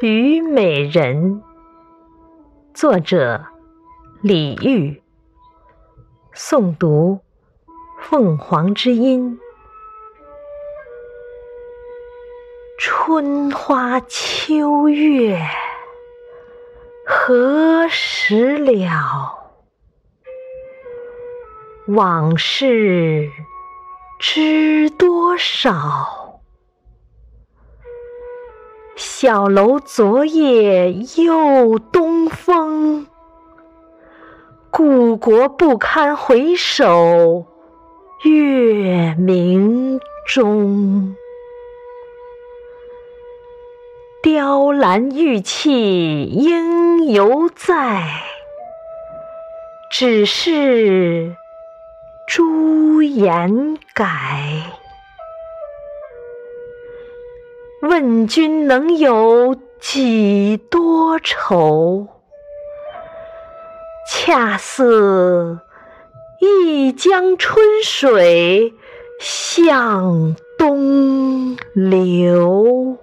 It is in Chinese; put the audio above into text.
虞美人，作者李煜，诵读凤凰之音。春花秋月何时了？往事知多少？小楼昨夜又东风，故国不堪回首月明中。雕栏玉砌应犹在，只是朱颜改。问君能有几多愁？恰似一江春水向东流。